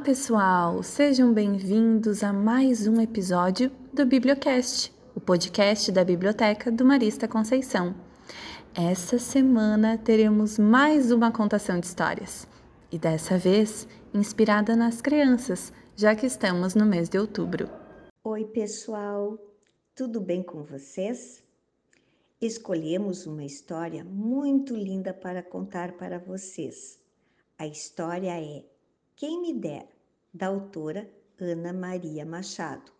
pessoal! Sejam bem-vindos a mais um episódio do Bibliocast, o podcast da Biblioteca do Marista Conceição. Essa semana teremos mais uma contação de histórias e dessa vez inspirada nas crianças, já que estamos no mês de outubro. Oi, pessoal! Tudo bem com vocês? Escolhemos uma história muito linda para contar para vocês. A história é Quem Me Dera, da autora Ana Maria Machado,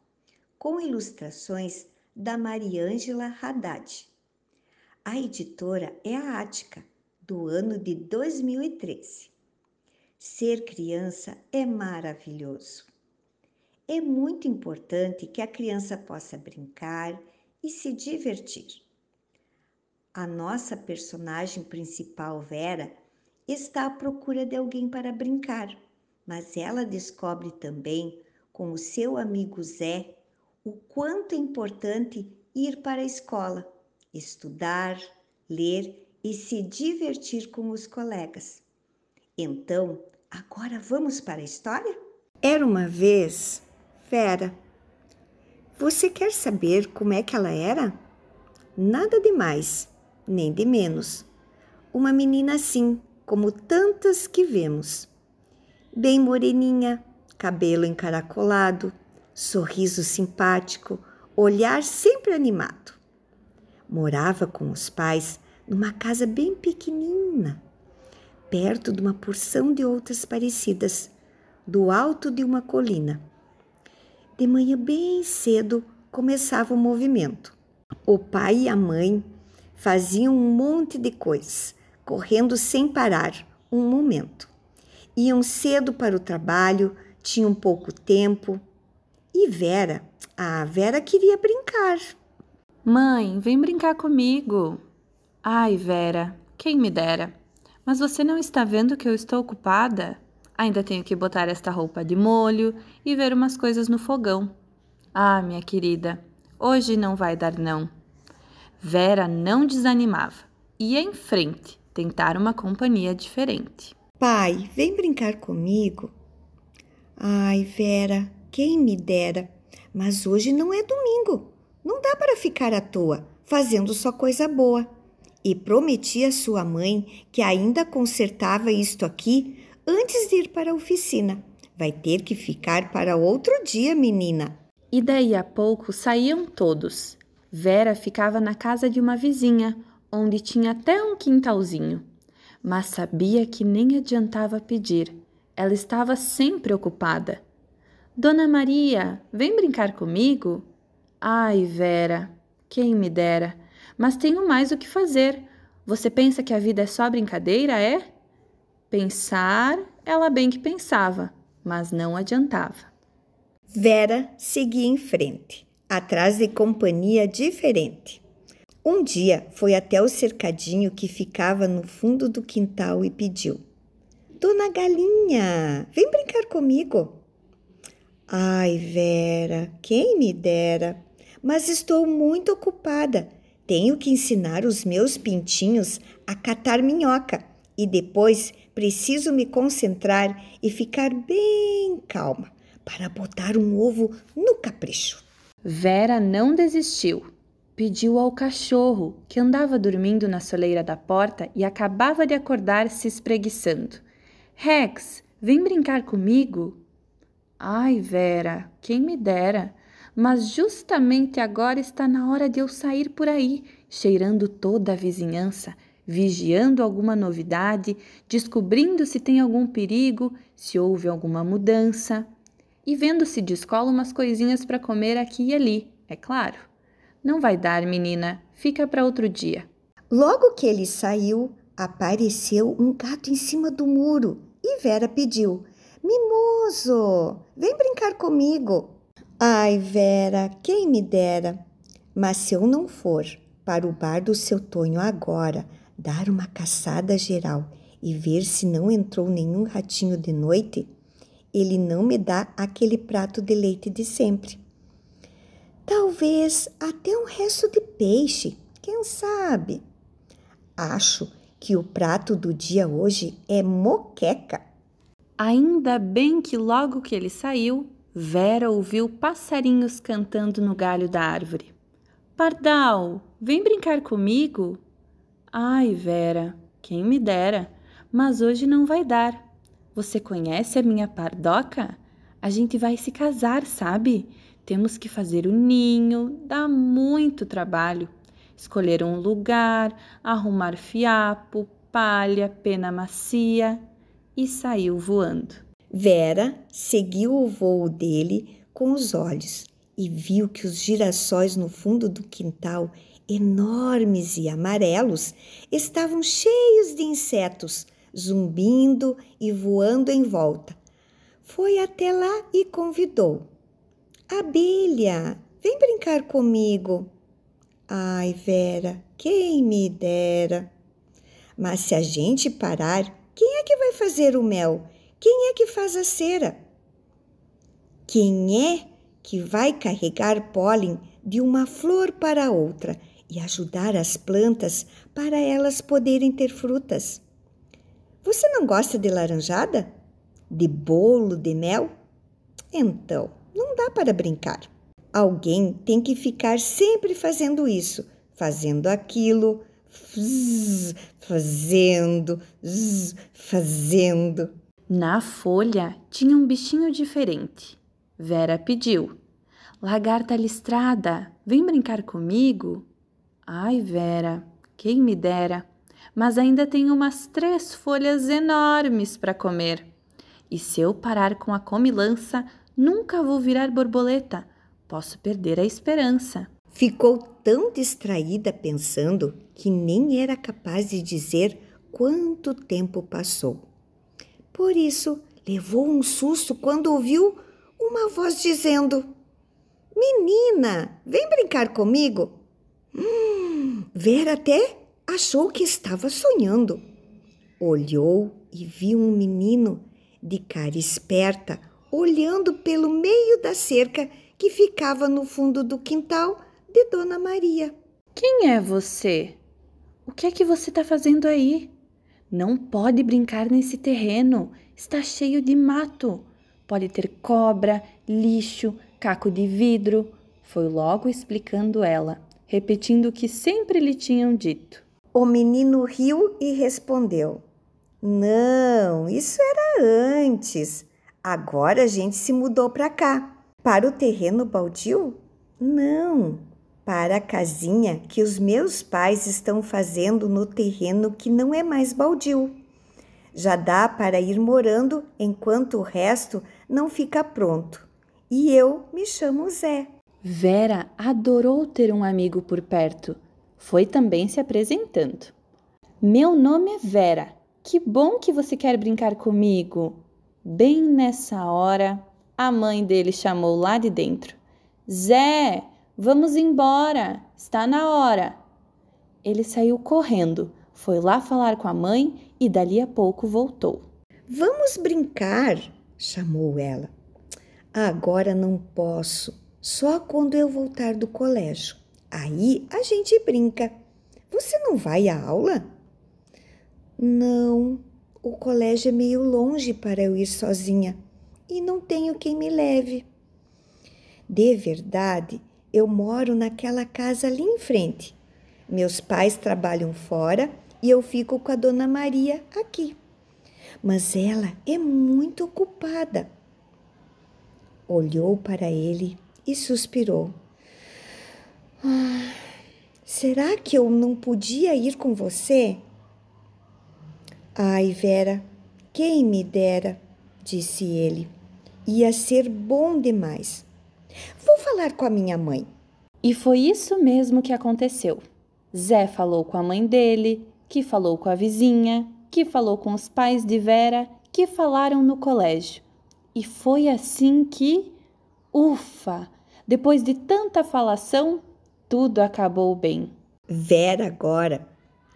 com ilustrações da Mariângela Haddad. A editora é a Ática, do ano de 2013. Ser criança é maravilhoso. É muito importante que a criança possa brincar e se divertir. A nossa personagem principal, Vera, está à procura de alguém para brincar, mas ela descobre também, com o seu amigo Zé, o quanto é importante ir para a escola, estudar, ler e se divertir com os colegas. Então, agora vamos para a história? Era uma vez Vera. Você quer saber como é que ela era? Nada demais nem de menos. Uma menina assim, como tantas que vemos. Bem moreninha, cabelo encaracolado, sorriso simpático, olhar sempre animado. Morava com os pais numa casa bem pequenina, perto de uma porção de outras parecidas, do alto de uma colina. De manhã bem cedo começava o movimento. O pai e a mãe faziam um monte de coisas, correndo sem parar um momento. Iam cedo para o trabalho, tinham pouco tempo. E Vera, a Vera queria brincar. Mãe, vem brincar comigo. Ai, Vera, quem me dera. Mas você não está vendo que eu estou ocupada? Ainda tenho que botar esta roupa de molho e ver umas coisas no fogão. Ah, minha querida, hoje não vai dar não. Vera não desanimava. Ia em frente, tentar uma companhia diferente. Pai, vem brincar comigo. Ai, Vera, quem me dera. Mas hoje não é domingo. Não dá para ficar à toa, fazendo só coisa boa. E prometi à sua mãe que ainda consertava isto aqui antes de ir para a oficina. Vai ter que ficar para outro dia, menina. E daí a pouco saíam todos Vera ficava na casa de uma vizinha, onde tinha até um quintalzinho. Mas sabia que nem adiantava pedir. Ela estava sempre ocupada. Dona Maria, vem brincar comigo? Ai, Vera, quem me dera. Mas tenho mais o que fazer. Você pensa que a vida é só brincadeira, é? Pensar, ela bem que pensava, mas não adiantava. Vera seguia em frente atrás de companhia diferente. Um dia foi até o cercadinho que ficava no fundo do quintal e pediu: Dona Galinha, vem brincar comigo. Ai, Vera, quem me dera, mas estou muito ocupada. Tenho que ensinar os meus pintinhos a catar minhoca e depois preciso me concentrar e ficar bem calma para botar um ovo no capricho. Vera não desistiu. Pediu ao cachorro, que andava dormindo na soleira da porta e acabava de acordar se espreguiçando. Rex, vem brincar comigo? Ai, Vera, quem me dera! Mas justamente agora está na hora de eu sair por aí, cheirando toda a vizinhança, vigiando alguma novidade, descobrindo se tem algum perigo, se houve alguma mudança e vendo se descola umas coisinhas para comer aqui e ali, é claro. Não vai dar, menina, fica para outro dia. Logo que ele saiu, apareceu um gato em cima do muro e Vera pediu: Mimoso, vem brincar comigo. Ai, Vera, quem me dera. Mas se eu não for para o bar do seu Tonho agora, dar uma caçada geral e ver se não entrou nenhum ratinho de noite, ele não me dá aquele prato de leite de sempre. Talvez até um resto de peixe, quem sabe? Acho que o prato do dia hoje é moqueca. Ainda bem que logo que ele saiu, Vera ouviu passarinhos cantando no galho da árvore. Pardal, vem brincar comigo? Ai, Vera, quem me dera, mas hoje não vai dar. Você conhece a minha pardoca? A gente vai se casar, sabe? Temos que fazer o ninho, dá muito trabalho. Escolher um lugar, arrumar fiapo, palha, pena macia e saiu voando. Vera seguiu o voo dele com os olhos e viu que os girassóis no fundo do quintal, enormes e amarelos, estavam cheios de insetos, zumbindo e voando em volta. Foi até lá e convidou. Abelha, vem brincar comigo. Ai, Vera, quem me dera. Mas se a gente parar, quem é que vai fazer o mel? Quem é que faz a cera? Quem é que vai carregar pólen de uma flor para outra e ajudar as plantas para elas poderem ter frutas? Você não gosta de laranjada? De bolo de mel? Então, não dá para brincar. Alguém tem que ficar sempre fazendo isso, fazendo aquilo, fazendo, zzz, fazendo. Na folha tinha um bichinho diferente. Vera pediu: Lagarta listrada, vem brincar comigo? Ai, Vera, quem me dera! Mas ainda tenho umas três folhas enormes para comer. E se eu parar com a comilança, nunca vou virar borboleta. Posso perder a esperança. Ficou tão distraída pensando que nem era capaz de dizer quanto tempo passou. Por isso, levou um susto quando ouviu uma voz dizendo: Menina, vem brincar comigo. Hum, Vera até achou que estava sonhando. Olhou e viu um menino de cara esperta olhando pelo meio da cerca que ficava no fundo do quintal de Dona Maria. Quem é você? O que é que você está fazendo aí? Não pode brincar nesse terreno, está cheio de mato. Pode ter cobra, lixo, caco de vidro. Foi logo explicando ela, repetindo o que sempre lhe tinham dito. O menino riu e respondeu: Não, isso era antes. Agora a gente se mudou para cá. Para o terreno baldio? Não, para a casinha que os meus pais estão fazendo no terreno que não é mais baldio. Já dá para ir morando enquanto o resto não fica pronto. E eu me chamo Zé. Vera adorou ter um amigo por perto. Foi também se apresentando. Meu nome é Vera. Que bom que você quer brincar comigo. Bem nessa hora, a mãe dele chamou lá de dentro: Zé, Vamos embora, está na hora. Ele saiu correndo, foi lá falar com a mãe e dali a pouco voltou. Vamos brincar, chamou ela. Agora não posso, só quando eu voltar do colégio. Aí a gente brinca. Você não vai à aula? Não, o colégio é meio longe para eu ir sozinha e não tenho quem me leve. De verdade, eu moro naquela casa ali em frente. Meus pais trabalham fora e eu fico com a dona Maria aqui. Mas ela é muito ocupada. Olhou para ele e suspirou. Ah, será que eu não podia ir com você? Ai, Vera, quem me dera, disse ele. Ia ser bom demais. Vou falar com a minha mãe. E foi isso mesmo que aconteceu. Zé falou com a mãe dele, que falou com a vizinha, que falou com os pais de Vera, que falaram no colégio. E foi assim que, ufa, depois de tanta falação, tudo acabou bem. Vera agora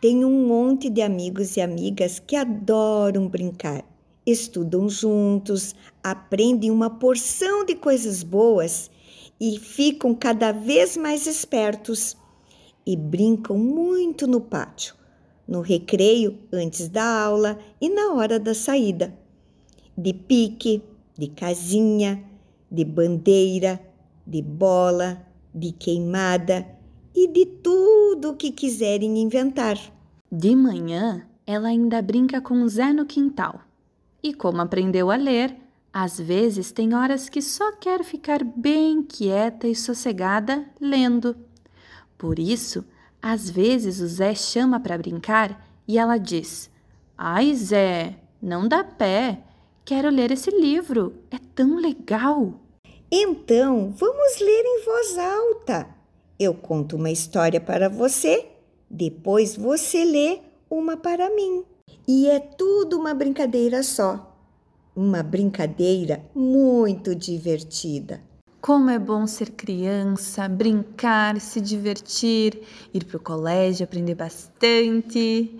tem um monte de amigos e amigas que adoram brincar estudam juntos, aprendem uma porção de coisas boas e ficam cada vez mais espertos e brincam muito no pátio, no recreio, antes da aula e na hora da saída. de pique, de casinha, de bandeira, de bola, de queimada e de tudo o que quiserem inventar. De manhã, ela ainda brinca com Zé no quintal. E como aprendeu a ler, às vezes tem horas que só quer ficar bem quieta e sossegada lendo. Por isso, às vezes o Zé chama para brincar e ela diz: Ai, Zé, não dá pé. Quero ler esse livro. É tão legal. Então, vamos ler em voz alta. Eu conto uma história para você, depois você lê uma para mim. E é tudo uma brincadeira só uma brincadeira muito divertida. Como é bom ser criança, brincar, se divertir, ir para o colégio, aprender bastante.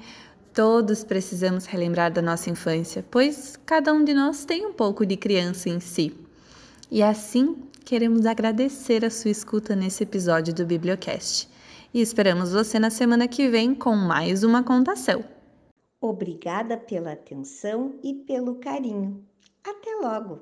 Todos precisamos relembrar da nossa infância, pois cada um de nós tem um pouco de criança em si. E assim, queremos agradecer a sua escuta nesse episódio do Bibliocast e esperamos você na semana que vem com mais uma contação. Obrigada pela atenção e pelo carinho. Até logo!